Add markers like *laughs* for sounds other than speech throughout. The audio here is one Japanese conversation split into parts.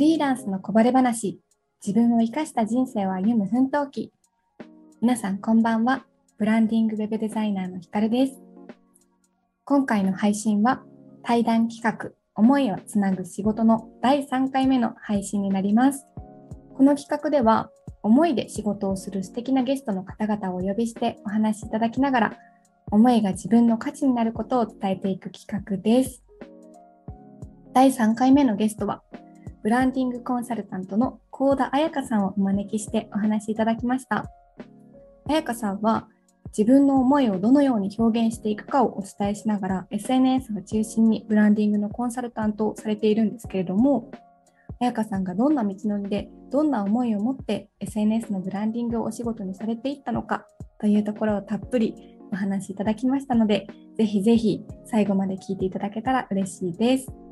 リーランスのこぼれ話、自分を生かした人生を歩む奮闘記。皆さんこんばんは。ブランディングウェブデザイナーのひかるです。今回の配信は対談企画、思いをつなぐ仕事の第3回目の配信になります。この企画では、思いで仕事をする素敵なゲストの方々をお呼びしてお話しいただきながら、思いが自分の価値になることを伝えていく企画です。第3回目のゲストは、ブランディングコンサルタントの幸田彩香さんをお招きしてお話いただきました。彩香さんは自分の思いをどのように表現していくかをお伝えしながら SNS を中心にブランディングのコンサルタントをされているんですけれども彩香さんがどんな道のりでどんな思いを持って SNS のブランディングをお仕事にされていったのかというところをたっぷりお話しいただきましたのでぜひぜひ最後まで聞いていただけたら嬉しいです。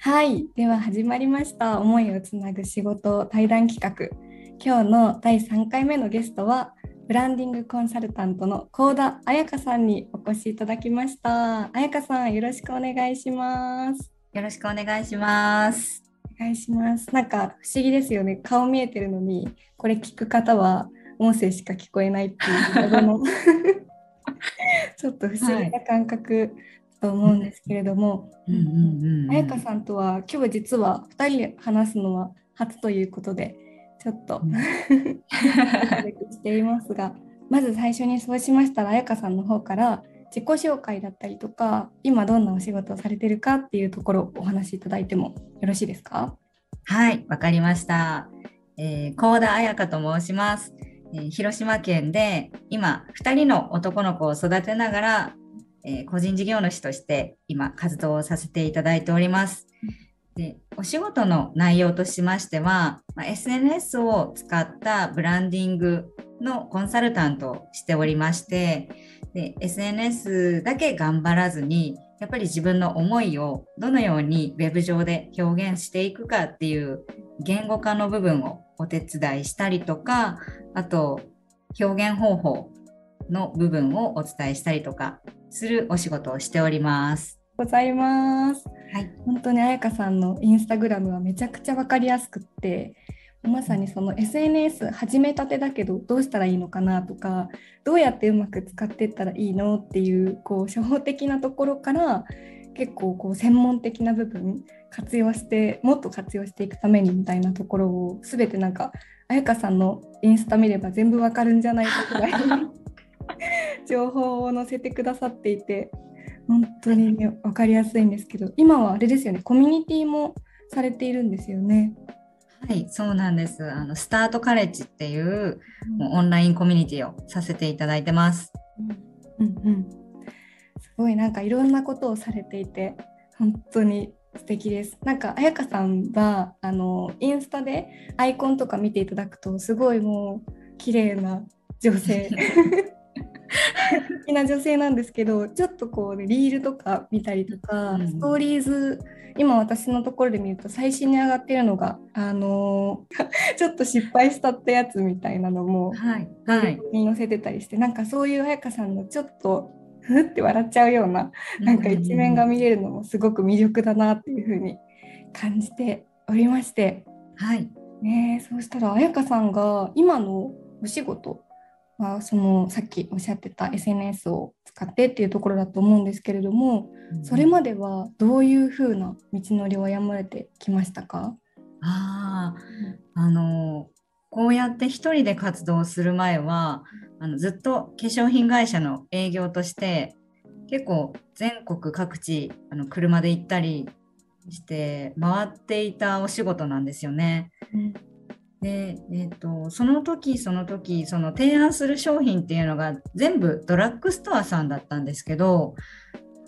はい、では始まりました。思いをつなぐ仕事対談企画。今日の第3回目のゲストはブランディングコンサルタントの幸田彩香さんにお越しいただきました。彩香さんよろしくお願いします。よろしくお願いします。お願いします。なんか不思議ですよね。顔見えてるのにこれ聞く方は音声しか聞こえないっていうの。*laughs* ちょっと不思議な感覚と思うんですけれども、彩香さんとは今日実は2人で話すのは初ということでちょっと、うん、*laughs* していますがまず最初にそうしましたら彩香さんの方から自己紹介だったりとか今どんなお仕事をされてるかっていうところをお話しいただいてもよろしいですか？はいわかりました、えー、高田彩香と申します、えー、広島県で今2人の男の子を育てながらえー、個人事業主として今活動をさせていただいております。でお仕事の内容としましては、まあ、SNS を使ったブランディングのコンサルタントをしておりましてで SNS だけ頑張らずにやっぱり自分の思いをどのように web 上で表現していくかっていう言語化の部分をお手伝いしたりとかあと表現方法の部分をお伝えしたりとかするお仕事をしております。ございます。はい、本当に彩香さんのインスタグラムはめちゃくちゃ分かりやすくってまさにその SNS 始めたてだけどどうしたらいいのかなとかどうやってうまく使っていったらいいのっていうこう初歩的なところから結構こう専門的な部分活用してもっと活用していくためにみたいなところを全てなんか彩香さんのインスタ見れば全部わかるんじゃないかぐらい情報を載せてくださっていて本当に、ね、分かりやすいんですけど今はあれですよねコミュニティもされているんですよね。はい、そうなんです。あのスタートカレッジっていう、うん、オンラインコミュニティをさせていただいてます。うん、うん、すごいなんかいろんなことをされていて本当に素敵です。なんか彩香さんはあのインスタでアイコンとか見ていただくとすごいもう綺麗な女性 *laughs* 好きな女性なんですけどちょっとこう、ね、リールとか見たりとか、うん、ストーリーズ今私のところで見ると最新に上がってるのが、あのー、*laughs* ちょっと失敗したってやつみたいなのも、はい。はい、に載せてたりしてなんかそういう彩香さんのちょっとふって笑っちゃうようななんか一面が見れるのもすごく魅力だなっていうふうに感じておりまして、はい。ね、そうしたら彩香さんが今のお仕事はそのさっきおっしゃってた SNS を使ってっていうところだと思うんですけれども、うん、それまではどういうふうな道のりを歩まれてきましたか？ああのこうやって一人で活動する前はあのずっと化粧品会社の営業として結構全国各地あの車で行ったりして回っていたお仕事なんですよね。うんで、えーと、その時その時その提案する商品っていうのが全部ドラッグストアさんだったんですけど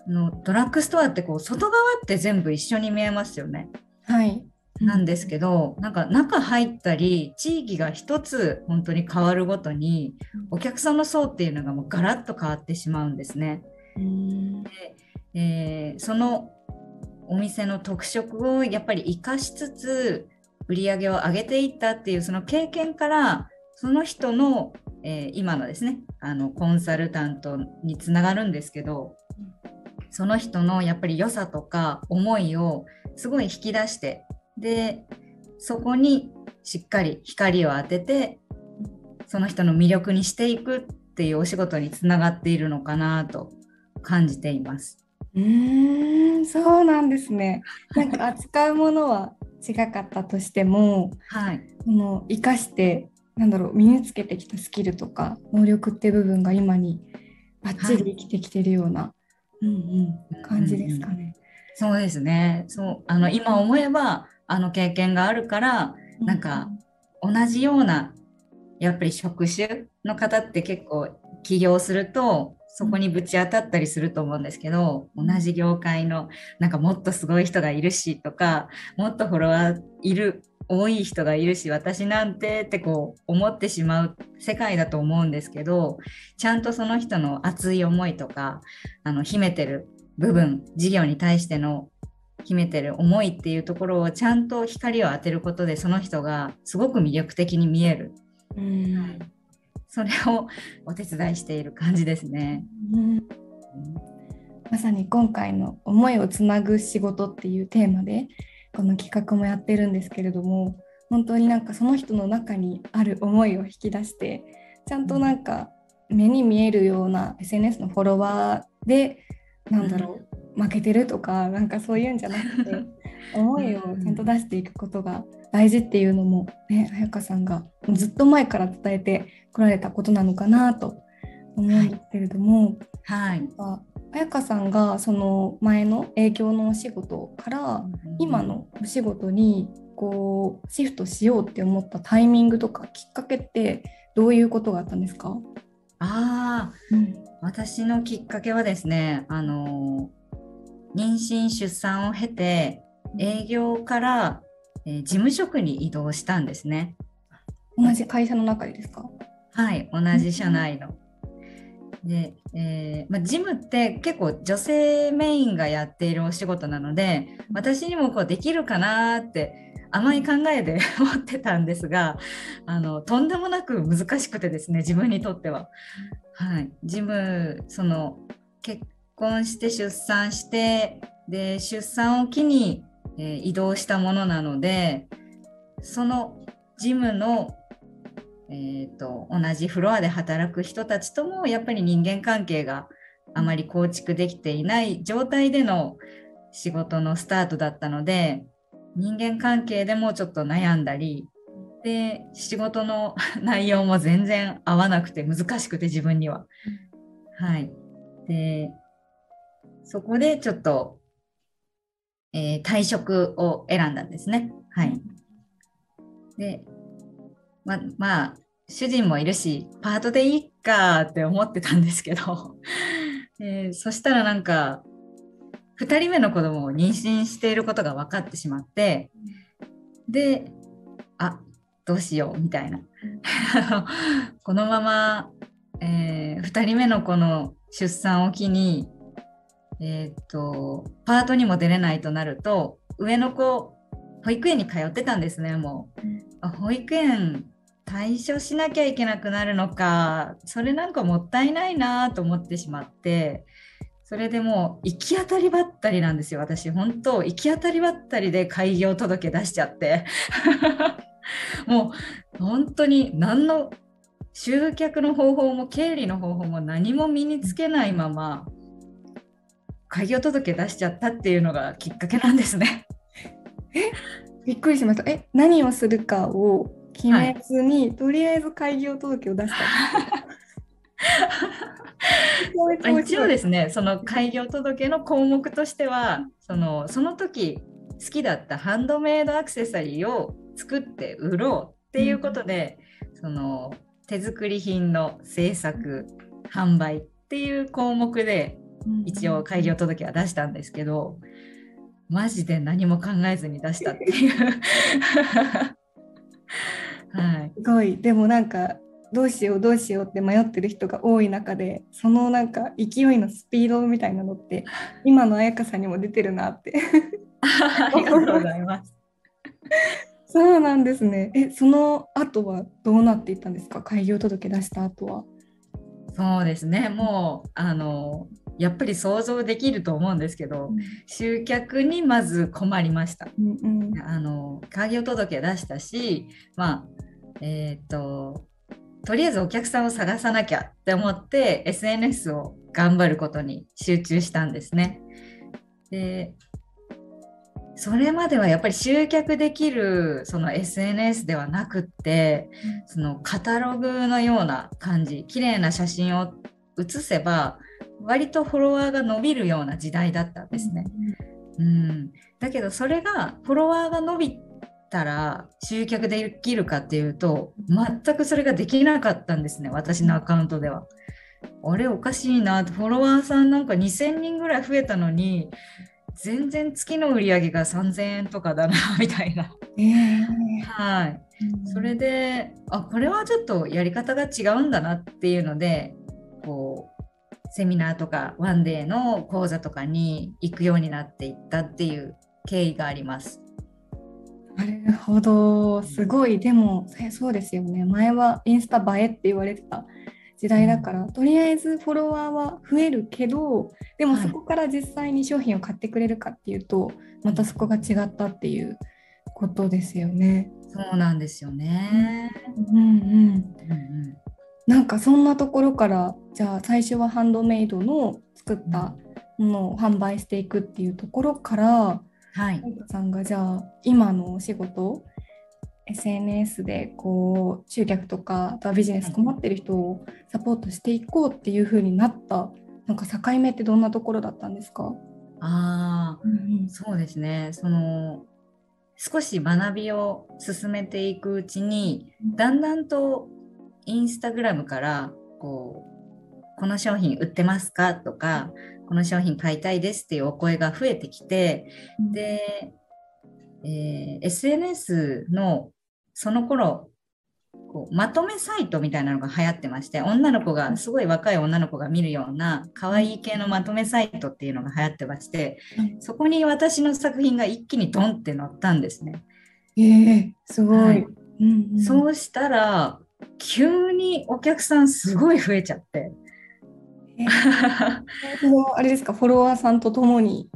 のドラッグストアってこう外側って全部一緒に見えますよね。はいなんですけどなんか中入ったり地域が一つ本当に変わるごとにお客さんの層っていうのがもうガラッと変わってしまうんですね。でえー、そのお店の特色をやっぱり生かしつつ売り上げを上げていったっていうその経験からその人の、えー、今のですねあのコンサルタントにつながるんですけどその人のやっぱり良さとか思いをすごい引き出してでそこにしっかり光を当ててその人の魅力にしていくっていうお仕事につながっているのかなと感じています。うーんそうなんですね。なんか扱うものは違かったとしても、はい、もう生かしてなんだろう身につけてきたスキルとか能力って部分が今にバッチリ生きてきてるような、はい、うんうん、感じですかね。そうですね。そうあの今思えばあの経験があるからなんか同じようなやっぱり職種の方って結構起業するとそこにぶち当たったりすると思うんですけど同じ業界のなんかもっとすごい人がいるしとかもっとフォロワーいる多い人がいるし私なんてってこう思ってしまう世界だと思うんですけどちゃんとその人の熱い思いとかあの秘めてる部分事業に対しての秘めてる思いっていうところをちゃんと光を当てることでその人がすごく魅力的に見える。うんそれをお手伝いしている感じですね。うん、まさに今回の「思いをつなぐ仕事」っていうテーマでこの企画もやってるんですけれども本当になんかその人の中にある思いを引き出してちゃんとなんか目に見えるような SNS のフォロワーでなんだろう負けてるとかなんかそういうんじゃなくて思いをちゃんと出していくことが大事っていうのもね彩香さんがずっと前から伝えてこられたことなのかなと思うんですけれども、はい、彩香さんがその前の営業のお仕事から今のお仕事にこうシフトしようって思ったタイミングとかきっかけってどういうことがあったんですか？あ、うん、私のきっかけはですねあの妊娠出産を経て営業から、えー、事務職に移動したんですね。同じ会社の中でですか？はい同じ社内の。で、えーまあ、ジムって結構女性メインがやっているお仕事なので私にもこうできるかなって甘い考えで *laughs* 思ってたんですがあのとんでもなく難しくてですね自分にとっては。はい、ジムその結婚して出産してで出産を機に、えー、移動したものなのでそのジムのえーと、同じフロアで働く人たちともやっぱり人間関係があまり構築できていない状態での仕事のスタートだったので人間関係でもちょっと悩んだりで仕事の *laughs* 内容も全然合わなくて難しくて自分には。はい、でそこでちょっと、えー、退職を選んだんですね。はい、でままあ主人もいるしパートでいいかって思ってたんですけど、*laughs* えー、そしたらなんか2人目の子供を妊娠していることが分かってしまってであどうしようみたいな。*laughs* このまま、えー、2人目の子の出産を機に、えーとパートにも出れないとなると上の子保育園に通ってたんですねもう。保育園対処しなきゃいけなくなるのかそれなんかもったいないなと思ってしまってそれでもう行き当たりばったりなんですよ私。本当行き当たりばったりで開業届出しちゃって。*laughs* もう本当に何の集客の方法も経理の方法も何も身につけないまま開業届出しちゃったっていうのがきっかけなんですね。*laughs* えびっくりしました。え何をするかを決めずに、はい、とりあえず開業届を出した。*laughs* 一応ですねその開業届の項目としてはそのその時好きだったハンドメイドアクセサリーを作って売ろうっていうことで、うん、その手作り品の制作販売っていう項目で一応開業届は出したんですけど、マジで何も考えずに出したっていう。はい、すごい。でもなんかどうしようどうしようって迷ってる人が多い中でそのなんか勢いのスピードみたいなのって *laughs* 今の彩香さんにも出てるなって。ありがとうございます。*laughs* そうなんですね。えその後はどうなっていったんですか？開業届出した後は。そうですね。もうあのやっぱり想像できると思うんですけど、集客にまず困りました。うんうんあの開業届出したし、まあえっ、ととりあえずお客さんを探さなきゃって思って SNS を頑張ることに集中したんですね。でそれまではやっぱり集客できるその SNS ではなくってそのカタログのような感じ綺麗な写真を写せば割とフォロワーが伸びるような時代だったんですね。うん、だけどそれがフォロワーが伸びたら集客できるかっていうと全くそれができなかったんですね私のアカウントでは。あれおかしいなってフォロワーさんなんか2,000人ぐらい増えたのに全然月の売り上げが3,000円とかだなみたいな。えーはい、それであこれはちょっとやり方が違うんだなっていうのでセミナーとかワンデーの講座とかに行くようになっていったっていう経緯があります。なるほどすごいでもえそうですよね前はインスタ映えって言われてた時代だから、とりあえずフォロワーは増えるけどでもはいそこから実際に商品を買ってくれるかっていうと、またそこが違ったっていうことですよね。そうなんですよね。うんうん、うんうんなんかそんなところからじゃあ最初はハンドメイドの作ったものを販売していくっていうところからはい、さんがじゃあ今のお仕事 SNS でこう集客とかビジネス困ってる人をサポートしていこうっていう風になったなんか境目ってどんなところだったんですか、ああうんそうですね。その少し学びを進めていくうちにだんだんとインスタグラムからこうこの商品売ってますかとかこの商品買いたいですっていうお声が増えてきてで、えー SNS のその頃こうまとめサイトみたいなのが流行ってまして女の子がすごい若い女の子が見るような可愛い系のまとめサイトっていうのが流行ってましてそこに私の作品が一気にドンって載ったんですね。えー、すごい、はいうんうんそうしたら急にお客さんすごい増えちゃって。えーあれですかフォロワーさんとともに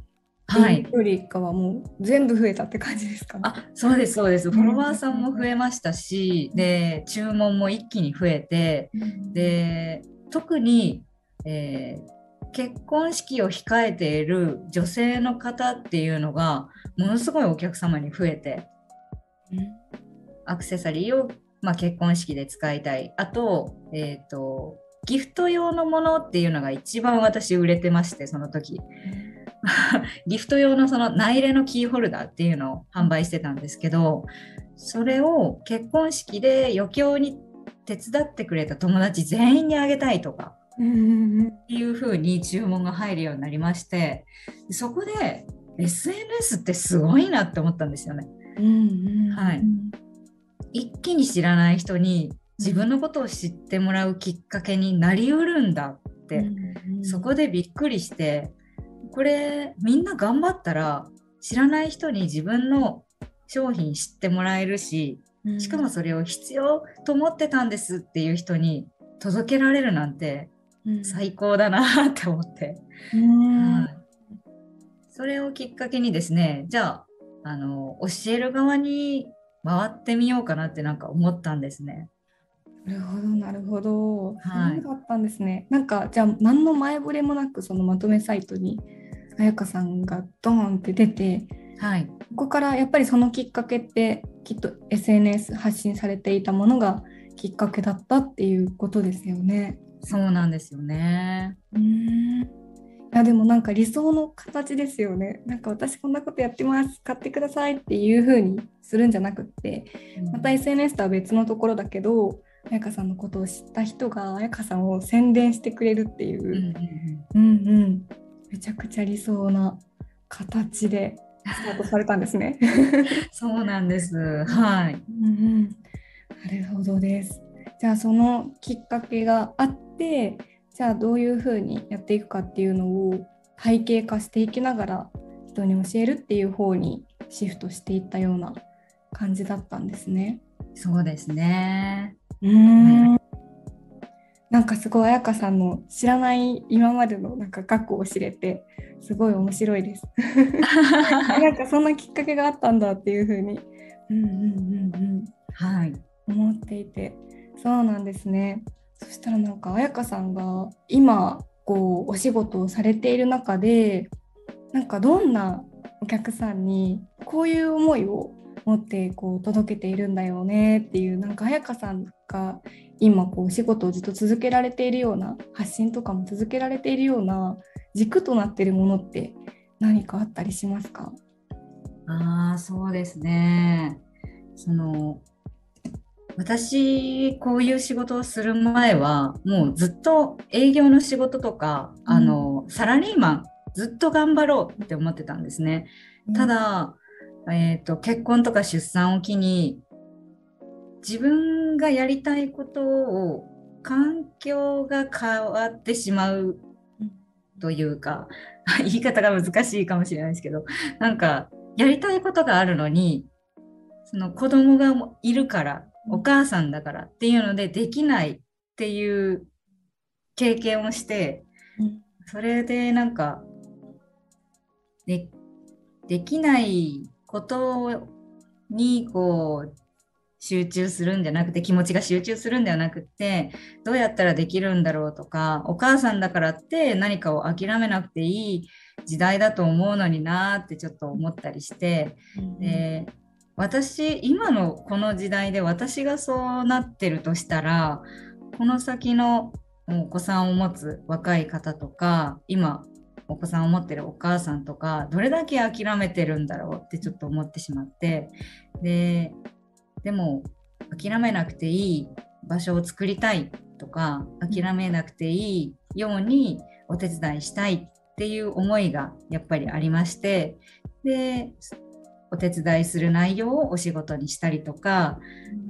はい、よりかはもう全部増えたって感じですか、あそうですそうです。うんフォロワーさんも増えましたしで注文も一気に増えてで特に、えー結婚式を控えている女性の方っていうのがものすごいお客様に増えてうん。アクセサリーを、まあ、結婚式で使いたい。あと,、えー、とギフト用のものっていうのが一番私売れてましてその時。*laughs* ギフト用のその内入れのキーホルダーっていうのを販売してたんですけどそれを結婚式で余興に手伝ってくれた友達全員にあげたいとかうんうんっていう風に注文が入るようになりましてそこで SNS ってすごいなって思ったんですよね。うんうん。はい一気に知らない人に自分のことを知ってもらうきっかけになりうるんだって、うんうんそこでびっくりしてこれみんな頑張ったら知らない人に自分の商品知ってもらえるししかもそれを必要と思ってたんですっていう人に届けられるなんてうん。最高だなって思って、うんはい。それをきっかけにですねじゃああの教える側に回ってみようかなってなんか思ったんですね。なるほどなるほど、はいそうだったんですねなんかじゃあ何の前触れもなくそのまとめサイトに彩香さんがドーンって出てはい、ここからやっぱりそのきっかけってきっと SNS 発信されていたものがきっかけだったっていうことですよね。そうなんですよね。うーんいやでもなんか理想の形ですよね。なんか私こんなことやってます買ってくださいっていう風にするんじゃなくってまた SNS とは別のところだけど彩香さんのことを知った人が彩香さんを宣伝してくれるっていう、うんうんうんうんうんめちゃくちゃ理想な形でスタートされたんですね。*laughs* そうなんです。はい。うんうん、なるほどです。じゃあそのきっかけがあってじゃあどういうふうにやっていくかっていうのを体系化していきながら人に教えるっていう方にシフトしていったような感じだったんですね。そうですね。うんなんかすごい彩香さんの知らない今までのなんか過去を知れてすごい面白いです。*laughs* なんかそんなきっかけがあったんだっていうふうに、うんうんうんうんはい、思っていてそうなんですね。そしたらなんか彩香さんが今こうお仕事をされている中でなんかどんなお客さんにこういう思いを持ってこう届けているんだよねっていうなんか彩香さんが今こうお仕事をずっと続けられているような発信とかも続けられているような軸となっているものって何かあったりしますか？あそうですね。その私こういう仕事をする前はもうずっと営業の仕事とか、うん、あのサラリーマンずっと頑張ろうって思ってたんですね。うん、ただ、えーと、結婚とか出産を機に自分がやりたいことを環境が変わってしまうというか *laughs* 言い方が難しいかもしれないですけどなんかやりたいことがあるのにその子供がいるからお母さんだからっていうのでできないっていう経験をして、それでなんかでできないことにこう集中するんじゃなくて気持ちが集中するんではなくてどうやったらできるんだろうとかお母さんだからって何かを諦めなくていい時代だと思うのになってちょっと思ったりして、うん、で私今のこの時代で私がそうなってるとしたらこの先のお子さんを持つ若い方とか今お子さんを持ってるお母さんとかどれだけ諦めてるんだろうってちょっと思ってしまってででも諦めなくていい場所を作りたいとか諦めなくていいようにお手伝いしたいっていう思いがやっぱりありましてでお手伝いする内容をお仕事にしたりとか、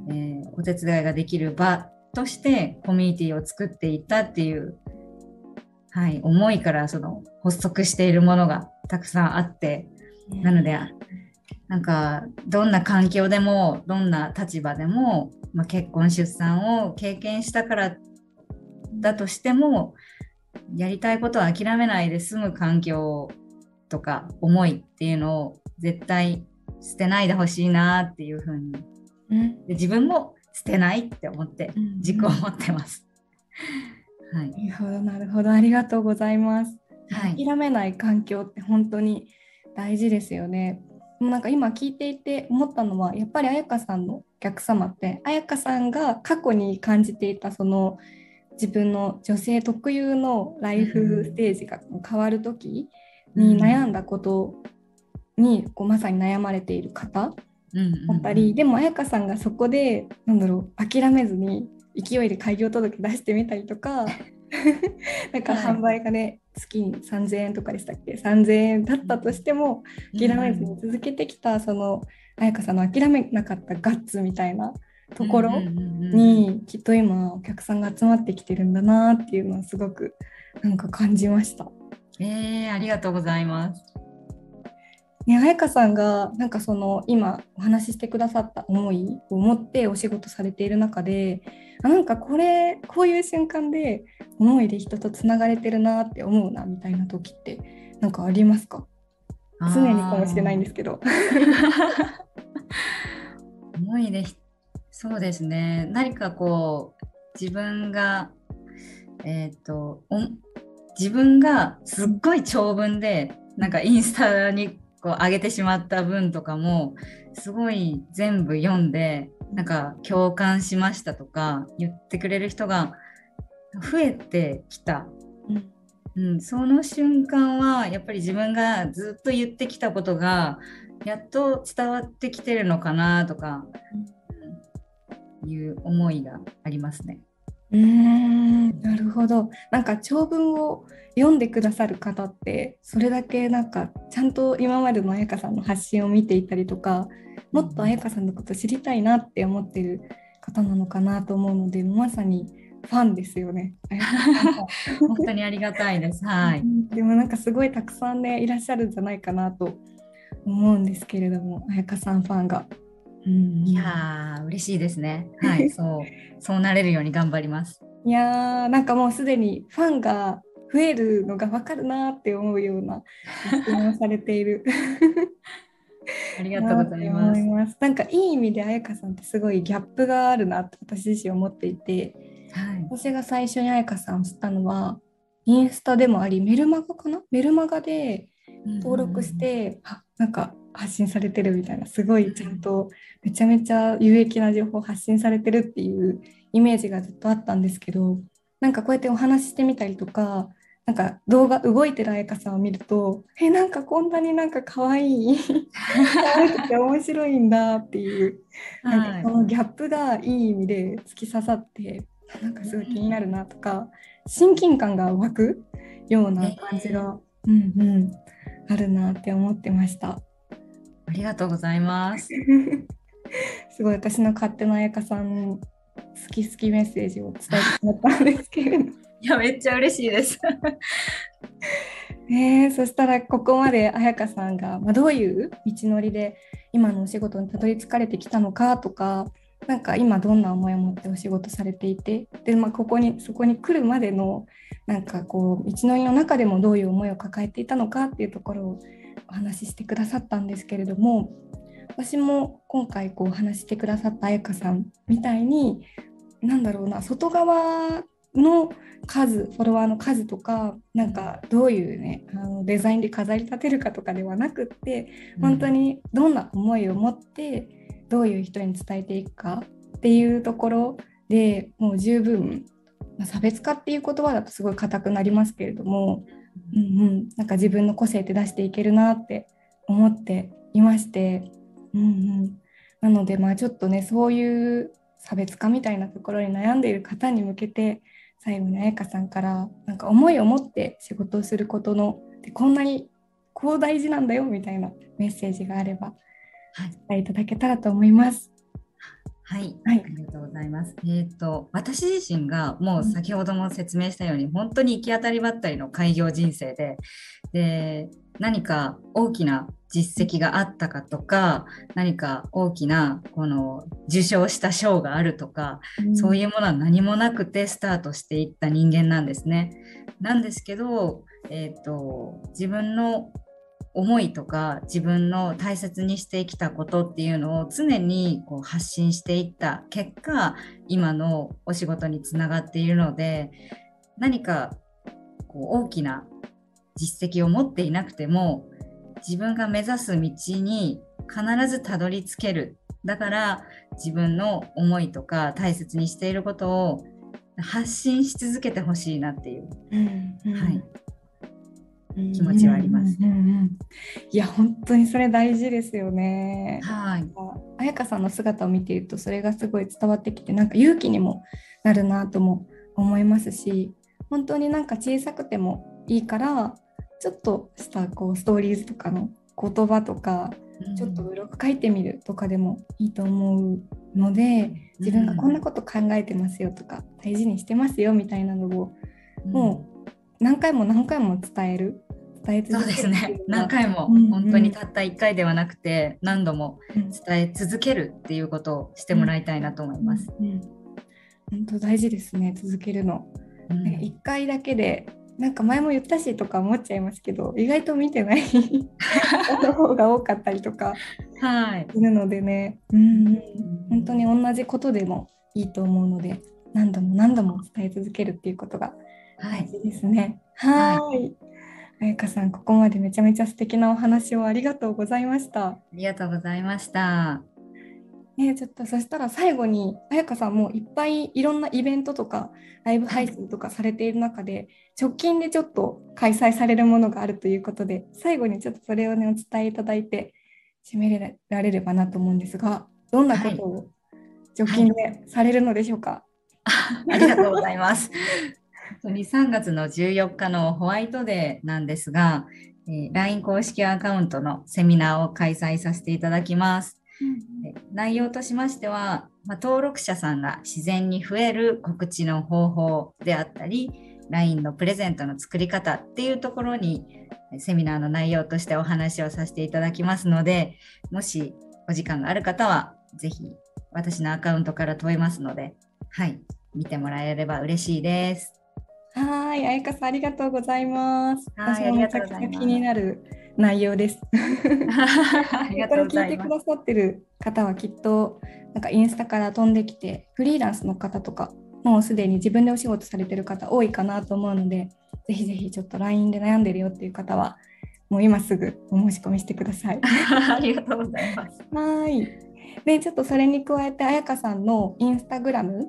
えー、お手伝いができる場としてコミュニティを作っていったっていう、はい、思いからその発足しているものがたくさんあってなのでなんかどんな環境でもどんな立場でも、まあ、結婚出産を経験したからだとしてもやりたいことを諦めないで済む環境とか思いっていうのを絶対捨てないでほしいなっていうふうに、うん、で自分も捨てないって思って軸を持ってます。はい、なるほどなるほど。ありがとうございます。はい、諦めない環境って本当に大事ですよね。もなんか今聞いていて思ったのはやっぱり彩香さんのお客様って彩香さんが過去に感じていたその自分の女性特有のライフステージが変わる時に悩んだことにこうまさに悩まれている方だったり、でも彩香さんがそこでなんだろう諦めずに勢いで開業届出してみたりとか *laughs* なんか販売がね、月に3000円とかでしたっけ？3000円だったとしても諦めずに続けてきたその彩香さんの諦めなかったガッツみたいなところにきっと今お客さんが集まってきてるんだなっていうのはすごくなんか感じました。えー、ありがとうございます。ね、彩香さんがなんかその今お話ししてくださった思いを持ってお仕事されている中であなんかこれこういう瞬間で思いで人とつながれてるなって思うなみたいな時って何かありますか？常にかもしれないんですけど。*laughs* 思いでそうですね。何かこう自分がえっ、ー、と自分がすっごい長文でなんかインスタにこう上げてしまった文とかもすごい全部読んでなんか共感しましたとか言ってくれる人が増えてきた、うん、うん、その瞬間はやっぱり自分がずっと言ってきたことがやっと伝わってきてるのかなとか、うん、いう思いがありますね。うんなるほどなんか長文を読んでくださる方ってそれだけなんかちゃんと今までの彩香さんの発信を見ていたりとかもっと彩香さんのこと知りたいなって思ってる方なのかなと思うのでまさにファンですよね。*laughs* 本当にありがたいです。はい。でもなんかすごいたくさんねいらっしゃるんじゃないかなと思うんですけれども、彩香さんファンが。うん、いや嬉しいですね。はい、*laughs* そうそうなれるように頑張ります。いやーなんかもうすでにファンが増えるのが分かるなって思うような質問されている。*laughs* ありがとうございます。なんかいい意味で彩香さんってすごいギャップがあるなって私自身思っていて、はい、私が最初に彩香さんを知ったのはインスタでもありメルマガかな？メルマガで登録して、うん、なんか発信されてるみたいなすごいちゃんとめちゃめちゃ有益な情報を発信されてるっていうイメージがずっとあったんですけどなんかこうやってお話ししてみたりとかなんか動画動いてる彩香さんを見るとえなんかこんなになんか可愛い可愛くて面白いんだっていうなんかそのギャップがいい意味で突き刺さってなんかすごい気になるなとか親近感が湧くような感じが、うんうん、あるなって思ってました。ありがとうございます。*laughs* すごい私の勝手な彩香さん好き好きメッセージを伝えてしまったんですけれど。*laughs* いやめっちゃ嬉しいです。*laughs* えー、そしたらここまで彩香さんが、まあ、どういう道のりで今のお仕事にたどり着かれてきたのかとかなんか今どんな思いを持ってお仕事されていてで、まあ、ここにそこに来るまでのなんかこう道のりの中でもどういう思いを抱えていたのかっていうところをお話ししてくださったんですけれども私も今回こうお話してくださった彩香さんみたいに何だろうな外側の数フォロワーの数とかなんかどういうねあのデザインで飾り立てるかとかではなくって本当にどんな思いを持ってどういう人に伝えていくかっていうところでもう十分、まあ、差別化っていう言葉だとすごい硬くなりますけれども、うんうん、なんか自分の個性って出していけるなって思っていまして、うんうん、なのでまあちょっとねそういう差別化みたいなところに悩んでいる方に向けて最後に彩香さんからなんか思いを持って仕事をすることのでこんなにこう大事なんだよみたいなメッセージがあれば、はい、伝えいただけたらと思います。はい、はい、ありがとうございます。えっ、ー、と私自身がもう先ほども説明したように、うん、本当に行き当たりばったりの開業人生で、で何か大きな実績があったかとか何か大きなこの受賞した賞があるとか、うん、そういうものは何もなくてスタートしていった人間なんですね。なんですけど、えーと、自分の思いとか自分の大切にしてきたことっていうのを常にこう発信していった結果今のお仕事につながっているので何かこう大きな実績を持っていなくても自分が目指す道に必ずたどり着ける。だから自分の思いとか大切にしていることを発信し続けてほしいなっていう、うんうん、はい、気持ちはあります。うんうんうん、いや本当にそれ大事ですよね。はい。彩香さんの姿を見ているとそれがすごい伝わってきてなんか勇気にもなるなとも思いますし本当になんか小さくてもいいからちょっとしたこうストーリーズとかの言葉とか、ちょっとブログ書いてみるとかでもいいと思うので自分がこんなこと考えてますよとか大事にしてますよみたいなのを、もう何回も何回も伝える伝え続けるそうですね何回も、本当にたった1回ではなくて何度も伝え続けるっていうことをしてもらいたいなと思います。うんうん、本当大事ですね続けるの。うん、1回だけでなんか前も言ったしとか思っちゃいますけど意外と見てない *laughs* の方が多かったりとかするのでね、はい、うん。本当に同じことでもいいと思うので何度も何度も伝え続けるっていうことが大事ですね。はいさんここまでめちゃめちゃ素敵なお話をありがとうございました。ありがとうございました。ね、ちょっとそしたら最後に彩香さんもいっぱいいろんなイベントとかライブ配信とかされている中で直近でちょっと開催されるものがあるということで最後にちょっとそれをねお伝えいただいて締められればなと思うんですがどんなことを直近でされるのでしょうか、はいはい、ありがとうございます。3月の14日のホワイトデーなんですが、えー、LINE 公式アカウントのセミナーを開催させていただきます。内容としましては、まあ、登録者さんが自然に増える告知の方法であったり LINE のプレゼントの作り方っていうところにセミナーの内容としてお話をさせていただきますのでもしお時間がある方はぜひ私のアカウントから問いますので、はい、見てもらえれば嬉しいです。はい、あやかさんありがとうございます。はい私もめちゃくちゃ気になる内容です。これ *laughs* 聞いて。くださってる方はきっとなんかインスタから飛んできてフリーランスの方とかもうすでに自分でお仕事されてる方多いかなと思うのでぜひぜひちょっと LINE で悩んでるよっていう方はもう今すぐお申し込みしてください。*laughs* ありがとうございます。はい。で、ちょっとそれに加えて、あやかさんのインスタグラム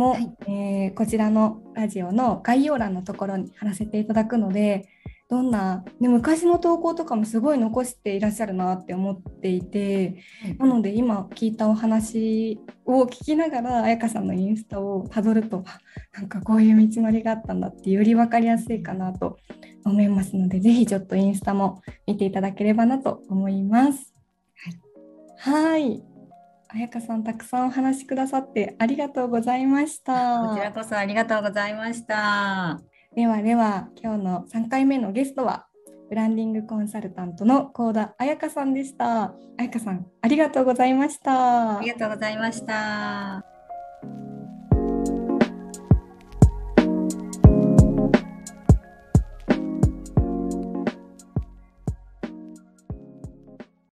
も、はいえーこちらのラジオの概要欄のところに貼らせていただくので、どんな、ね、昔の投稿とかもすごい残していらっしゃるなって思っていて、なので今聞いたお話を聞きながら、あやかさんのインスタをたどると、あなんかこういう道のりがあったんだってより分かりやすいかなと思いますので、ぜひちょっとインスタも見ていただければなと思います。はい。あやかさん、たくさんお話しくださってありがとうございましこちらた。こそありがとうございました。ではでは、今日の3回目のゲストは、ブランディングコンサルタントの幸田彩香さんでした。彩香さん、ありがとうございました。ありがとうございました。